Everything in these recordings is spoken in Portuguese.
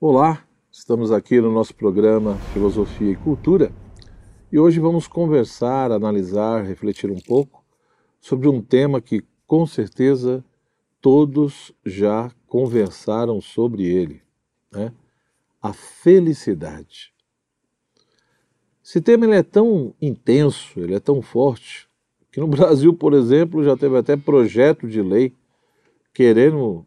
Olá, estamos aqui no nosso programa Filosofia e Cultura e hoje vamos conversar, analisar, refletir um pouco sobre um tema que com certeza todos já conversaram sobre ele, né? a felicidade. Esse tema ele é tão intenso, ele é tão forte, que no Brasil, por exemplo, já teve até projeto de lei querendo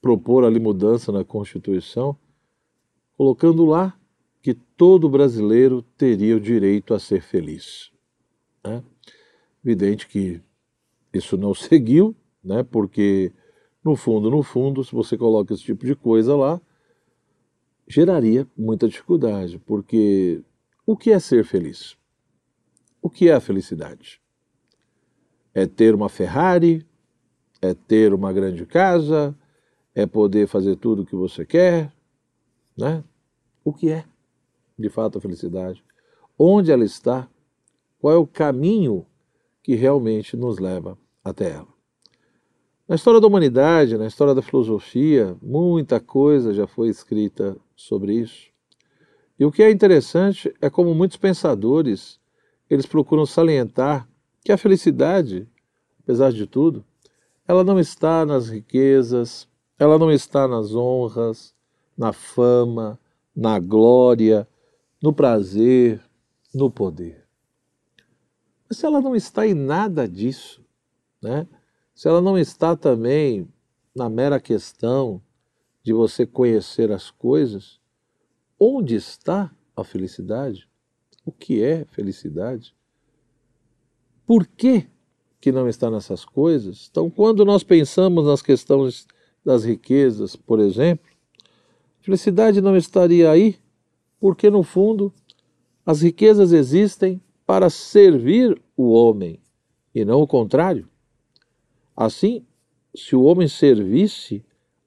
propor ali mudança na Constituição, colocando lá que todo brasileiro teria o direito a ser feliz. Né? Evidente que isso não seguiu, né? porque no fundo, no fundo, se você coloca esse tipo de coisa lá, geraria muita dificuldade, porque o que é ser feliz? O que é a felicidade? É ter uma Ferrari? É ter uma grande casa? É poder fazer tudo o que você quer? Né? O que é, de fato, a felicidade? Onde ela está? Qual é o caminho que realmente nos leva até ela? Na história da humanidade, na história da filosofia, muita coisa já foi escrita sobre isso. E o que é interessante é como muitos pensadores, eles procuram salientar que a felicidade, apesar de tudo, ela não está nas riquezas, ela não está nas honras, na fama, na glória, no prazer, no poder. Mas se ela não está em nada disso, né? se ela não está também na mera questão de você conhecer as coisas, Onde está a felicidade? O que é felicidade? Por que, que não está nessas coisas? Então, quando nós pensamos nas questões das riquezas, por exemplo, felicidade não estaria aí, porque no fundo as riquezas existem para servir o homem e não o contrário. Assim, se o homem servisse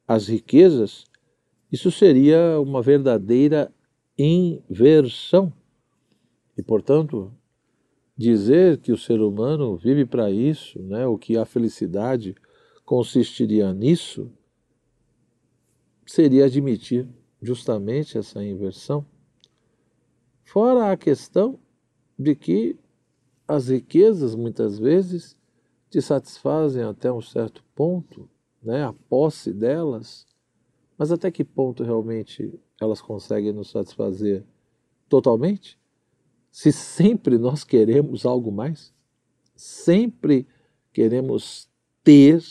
as riquezas, isso seria uma verdadeira inversão. E, portanto, dizer que o ser humano vive para isso, né, ou que a felicidade consistiria nisso, seria admitir justamente essa inversão. Fora a questão de que as riquezas muitas vezes te satisfazem até um certo ponto, né, a posse delas mas até que ponto realmente elas conseguem nos satisfazer totalmente? Se sempre nós queremos algo mais, sempre queremos ter,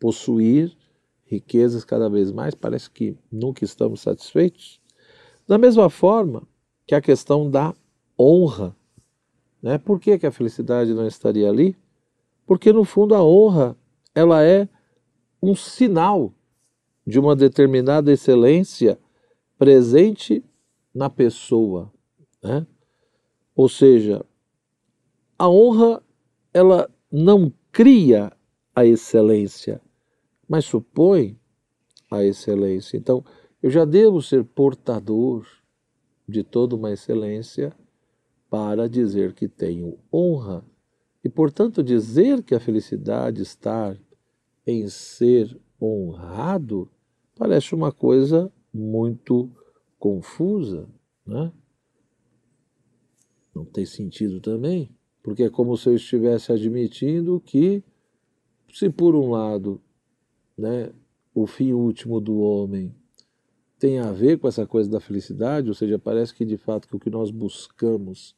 possuir riquezas cada vez mais, parece que nunca estamos satisfeitos. Da mesma forma que a questão da honra. Né? Por que, que a felicidade não estaria ali? Porque no fundo a honra ela é um sinal de uma determinada excelência presente na pessoa, né? Ou seja, a honra ela não cria a excelência, mas supõe a excelência. Então, eu já devo ser portador de toda uma excelência para dizer que tenho honra. E, portanto, dizer que a felicidade está em ser honrado parece uma coisa muito confusa, né? Não tem sentido também, porque é como se eu estivesse admitindo que, se por um lado, né, o fim último do homem tem a ver com essa coisa da felicidade, ou seja, parece que de fato que o que nós buscamos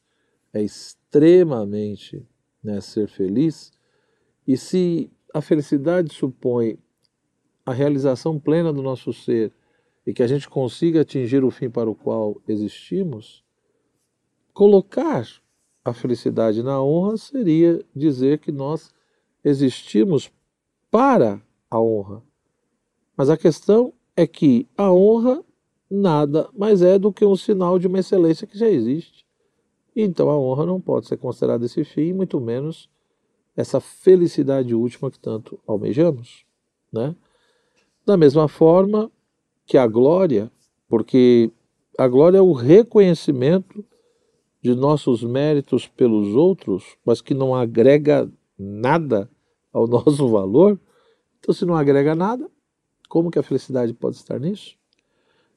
é extremamente né, ser feliz, e se a felicidade supõe a realização plena do nosso ser e que a gente consiga atingir o fim para o qual existimos, colocar a felicidade na honra seria dizer que nós existimos para a honra. Mas a questão é que a honra nada mais é do que um sinal de uma excelência que já existe. Então a honra não pode ser considerada esse fim, muito menos essa felicidade última que tanto almejamos, né? Da mesma forma que a glória, porque a glória é o reconhecimento de nossos méritos pelos outros, mas que não agrega nada ao nosso valor. Então, se não agrega nada, como que a felicidade pode estar nisso?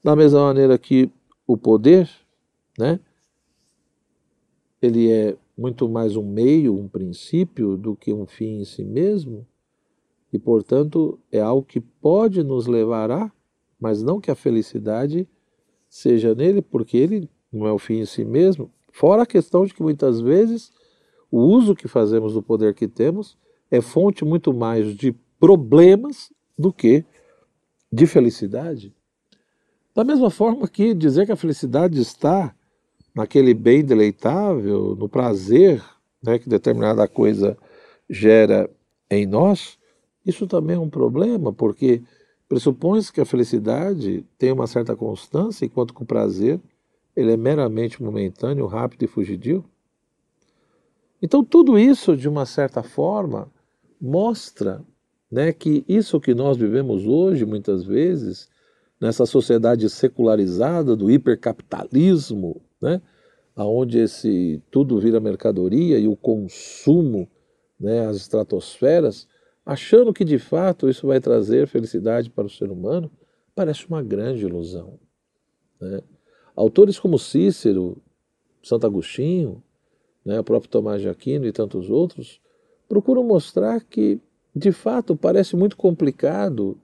Da mesma maneira que o poder, né? Ele é muito mais um meio, um princípio do que um fim em si mesmo, e portanto é algo que pode nos levar a, mas não que a felicidade seja nele, porque ele não é o fim em si mesmo. Fora a questão de que muitas vezes o uso que fazemos do poder que temos é fonte muito mais de problemas do que de felicidade. Da mesma forma que dizer que a felicidade está naquele bem deleitável, no prazer né, que determinada coisa gera em nós, isso também é um problema, porque pressupõe-se que a felicidade tem uma certa constância, enquanto que o prazer ele é meramente momentâneo, rápido e fugidio. Então, tudo isso, de uma certa forma, mostra né, que isso que nós vivemos hoje, muitas vezes, nessa sociedade secularizada do hipercapitalismo, né, onde esse tudo vira mercadoria e o consumo, né, as estratosferas, achando que de fato isso vai trazer felicidade para o ser humano, parece uma grande ilusão. Né? Autores como Cícero, Santo Agostinho, né, o próprio Tomás de Aquino e tantos outros, procuram mostrar que, de fato, parece muito complicado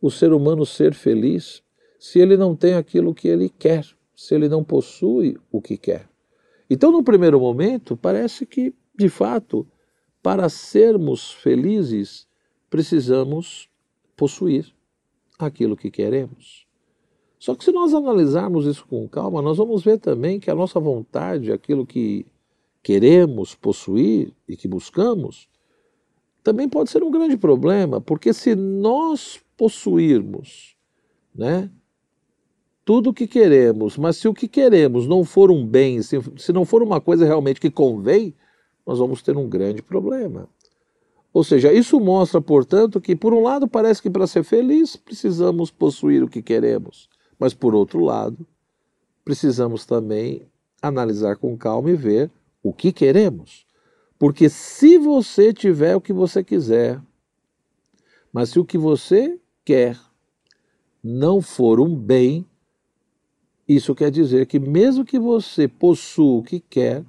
o ser humano ser feliz se ele não tem aquilo que ele quer, se ele não possui o que quer. Então, no primeiro momento, parece que, de fato, para sermos felizes, precisamos possuir aquilo que queremos. Só que se nós analisarmos isso com calma, nós vamos ver também que a nossa vontade, aquilo que queremos possuir e que buscamos, também pode ser um grande problema, porque se nós possuirmos, né, tudo o que queremos, mas se o que queremos não for um bem, se, se não for uma coisa realmente que convém, nós vamos ter um grande problema. Ou seja, isso mostra, portanto, que por um lado parece que para ser feliz precisamos possuir o que queremos, mas por outro lado, precisamos também analisar com calma e ver o que queremos. Porque se você tiver o que você quiser, mas se o que você quer não for um bem, isso quer dizer que mesmo que você possua o que quer,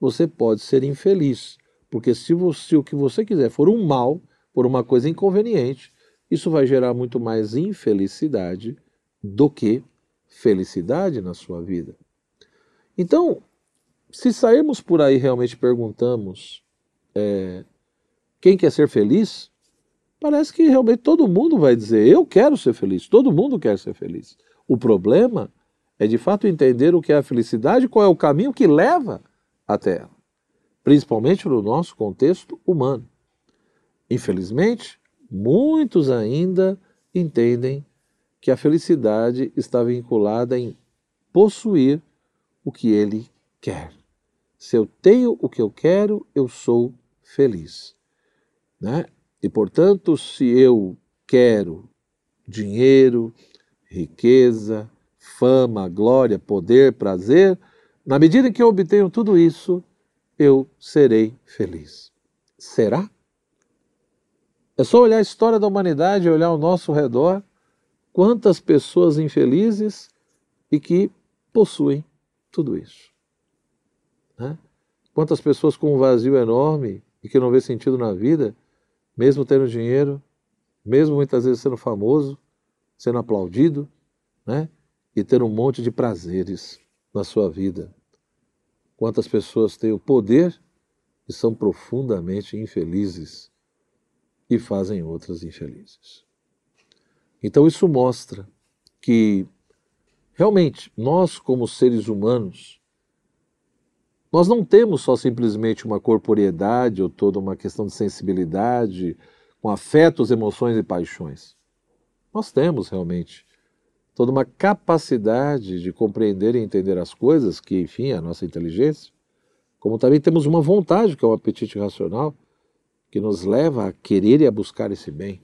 você pode ser infeliz. Porque se, você, o que você quiser for um mal, por uma coisa inconveniente, isso vai gerar muito mais infelicidade do que felicidade na sua vida. Então, se sairmos por aí realmente perguntamos é, quem quer ser feliz, parece que realmente todo mundo vai dizer eu quero ser feliz, todo mundo quer ser feliz. O problema é de fato entender o que é a felicidade, qual é o caminho que leva até ela, principalmente no nosso contexto humano. Infelizmente, muitos ainda entendem que a felicidade está vinculada em possuir o que ele quer. Se eu tenho o que eu quero, eu sou feliz. Né? E, portanto, se eu quero dinheiro, riqueza, fama, glória, poder, prazer, na medida que eu obtenho tudo isso, eu serei feliz. Será? É só olhar a história da humanidade, olhar ao nosso redor, quantas pessoas infelizes e que possuem tudo isso. Né? Quantas pessoas com um vazio enorme e que não vê sentido na vida, mesmo tendo dinheiro, mesmo muitas vezes sendo famoso, sendo aplaudido, né? e ter um monte de prazeres na sua vida. Quantas pessoas têm o poder e são profundamente infelizes e fazem outras infelizes. Então isso mostra que realmente nós como seres humanos nós não temos só simplesmente uma corporeidade ou toda uma questão de sensibilidade, com afetos, emoções e paixões. Nós temos realmente toda uma capacidade de compreender e entender as coisas, que, enfim, é a nossa inteligência, como também temos uma vontade, que é um apetite racional, que nos leva a querer e a buscar esse bem.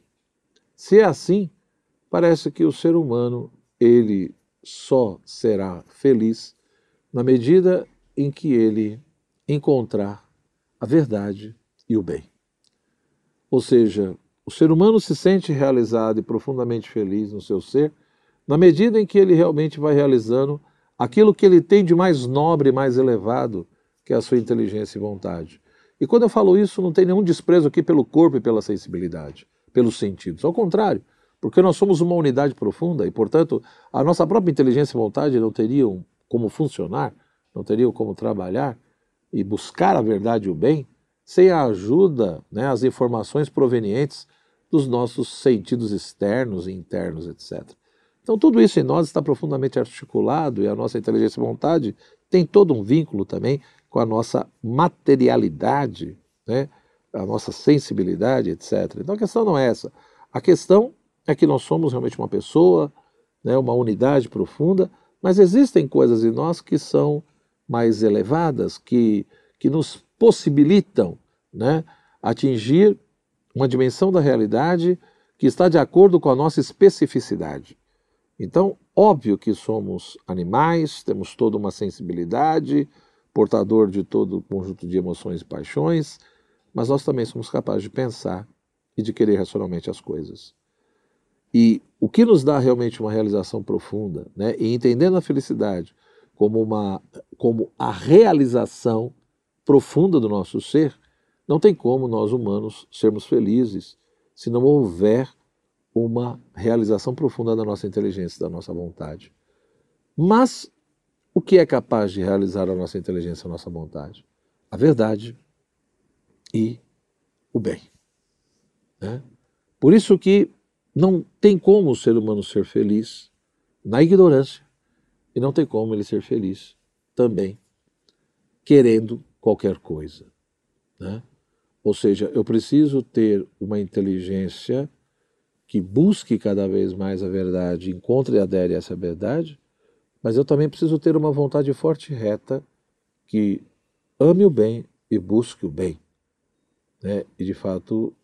Se é assim, parece que o ser humano, ele só será feliz na medida em que ele encontrar a verdade e o bem. Ou seja, o ser humano se sente realizado e profundamente feliz no seu ser na medida em que ele realmente vai realizando aquilo que ele tem de mais nobre mais elevado, que é a sua inteligência e vontade. E quando eu falo isso, não tem nenhum desprezo aqui pelo corpo e pela sensibilidade, pelos sentidos. Ao contrário, porque nós somos uma unidade profunda e, portanto, a nossa própria inteligência e vontade não teriam como funcionar, não teriam como trabalhar e buscar a verdade e o bem sem a ajuda, né, as informações provenientes dos nossos sentidos externos e internos, etc. Então, tudo isso em nós está profundamente articulado e a nossa inteligência e vontade tem todo um vínculo também com a nossa materialidade, né? a nossa sensibilidade, etc. Então, a questão não é essa. A questão é que nós somos realmente uma pessoa, né, uma unidade profunda, mas existem coisas em nós que são mais elevadas, que, que nos possibilitam né, atingir uma dimensão da realidade que está de acordo com a nossa especificidade. Então, óbvio que somos animais, temos toda uma sensibilidade, portador de todo o conjunto de emoções e paixões, mas nós também somos capazes de pensar e de querer racionalmente as coisas. E o que nos dá realmente uma realização profunda, né, e entendendo a felicidade como, uma, como a realização profunda do nosso ser, não tem como nós humanos sermos felizes se não houver uma realização profunda da nossa inteligência, da nossa vontade. Mas o que é capaz de realizar a nossa inteligência, a nossa vontade? A verdade e o bem. Né? Por isso que não tem como o ser humano ser feliz na ignorância e não tem como ele ser feliz também querendo qualquer coisa. Né? Ou seja, eu preciso ter uma inteligência que busque cada vez mais a verdade, encontre e adere a essa verdade, mas eu também preciso ter uma vontade forte e reta que ame o bem e busque o bem. Né? E de fato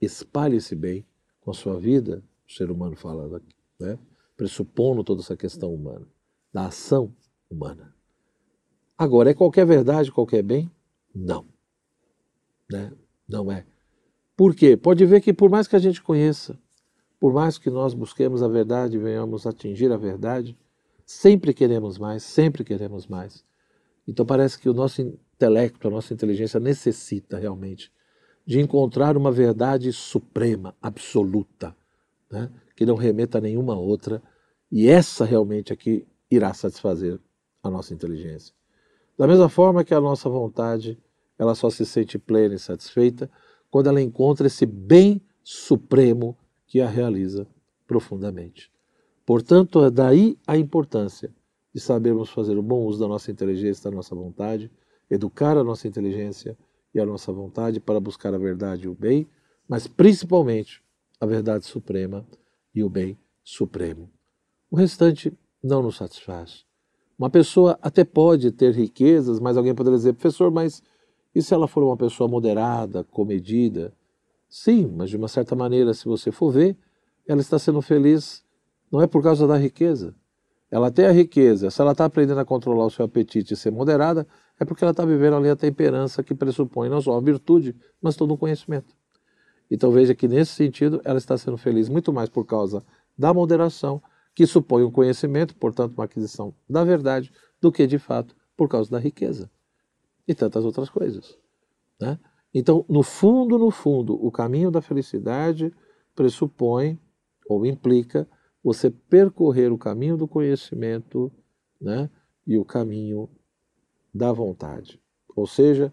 espalhe esse bem com a sua vida, o ser humano falando aqui, né? pressupondo toda essa questão humana, da ação humana. Agora, é qualquer verdade, qualquer bem? Não. Né? Não é. Por quê? Pode ver que por mais que a gente conheça por mais que nós busquemos a verdade venhamos atingir a verdade, sempre queremos mais, sempre queremos mais. Então parece que o nosso intelecto, a nossa inteligência necessita realmente de encontrar uma verdade suprema, absoluta, né? que não remeta a nenhuma outra, e essa realmente é que irá satisfazer a nossa inteligência. Da mesma forma que a nossa vontade, ela só se sente plena e satisfeita quando ela encontra esse bem supremo que a realiza profundamente. Portanto, é daí a importância de sabermos fazer o bom uso da nossa inteligência, da nossa vontade, educar a nossa inteligência e a nossa vontade para buscar a verdade e o bem, mas principalmente a verdade suprema e o bem supremo. O restante não nos satisfaz. Uma pessoa até pode ter riquezas, mas alguém poderia dizer, professor, mas e se ela for uma pessoa moderada, comedida? Sim, mas de uma certa maneira, se você for ver, ela está sendo feliz não é por causa da riqueza. Ela tem a riqueza, se ela está aprendendo a controlar o seu apetite e ser moderada, é porque ela está vivendo ali a temperança que pressupõe não só a virtude, mas todo o conhecimento. Então veja que nesse sentido ela está sendo feliz muito mais por causa da moderação, que supõe um conhecimento, portanto uma aquisição da verdade, do que de fato por causa da riqueza e tantas outras coisas. Né? Então, no fundo, no fundo, o caminho da felicidade pressupõe ou implica você percorrer o caminho do conhecimento né, e o caminho da vontade. Ou seja,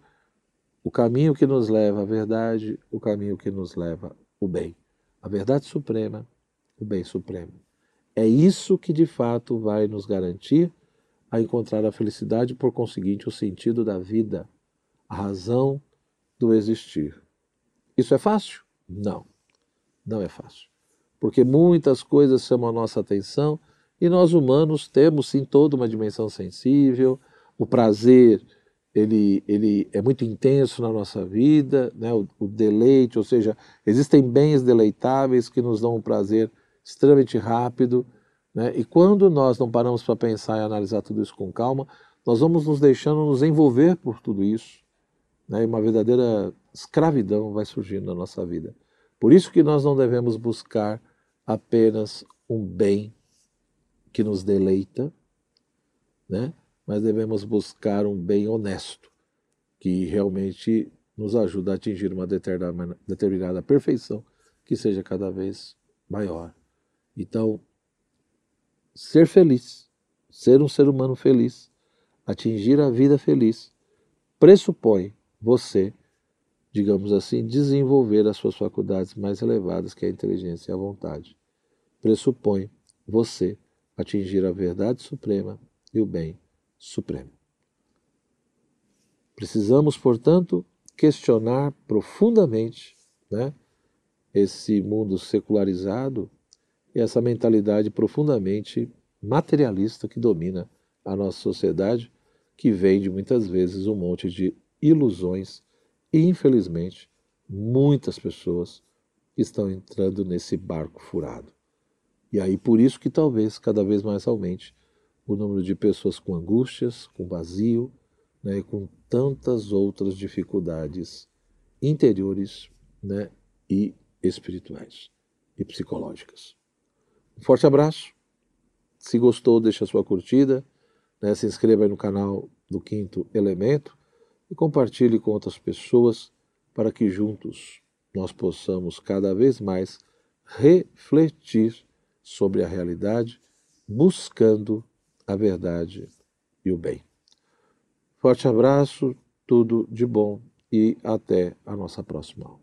o caminho que nos leva à verdade, o caminho que nos leva ao bem. A verdade suprema, o bem supremo. É isso que de fato vai nos garantir a encontrar a felicidade, por conseguinte, o sentido da vida, a razão do existir. Isso é fácil? Não, não é fácil. Porque muitas coisas chamam a nossa atenção e nós humanos temos sim toda uma dimensão sensível, o prazer ele, ele é muito intenso na nossa vida, né? o, o deleite, ou seja, existem bens deleitáveis que nos dão um prazer extremamente rápido, né? e quando nós não paramos para pensar e analisar tudo isso com calma, nós vamos nos deixando nos envolver por tudo isso, né, e uma verdadeira escravidão vai surgindo na nossa vida. Por isso que nós não devemos buscar apenas um bem que nos deleita, né? mas devemos buscar um bem honesto, que realmente nos ajuda a atingir uma determinada, perfeição que seja cada vez maior. Então, ser feliz, ser um ser humano feliz, atingir a vida feliz, pressupõe você, digamos assim, desenvolver as suas faculdades mais elevadas, que é a inteligência e a vontade. Pressupõe você atingir a verdade suprema e o bem supremo. Precisamos, portanto, questionar profundamente né, esse mundo secularizado e essa mentalidade profundamente materialista que domina a nossa sociedade, que vende muitas vezes um monte de ilusões e, infelizmente, muitas pessoas estão entrando nesse barco furado. E aí por isso que talvez cada vez mais aumente o número de pessoas com angústias, com vazio, né, e com tantas outras dificuldades interiores né, e espirituais e psicológicas. Um forte abraço. Se gostou, deixa sua curtida, né, se inscreva no canal do Quinto Elemento e compartilhe com outras pessoas para que juntos nós possamos cada vez mais refletir sobre a realidade, buscando a verdade e o bem. Forte abraço, tudo de bom e até a nossa próxima aula.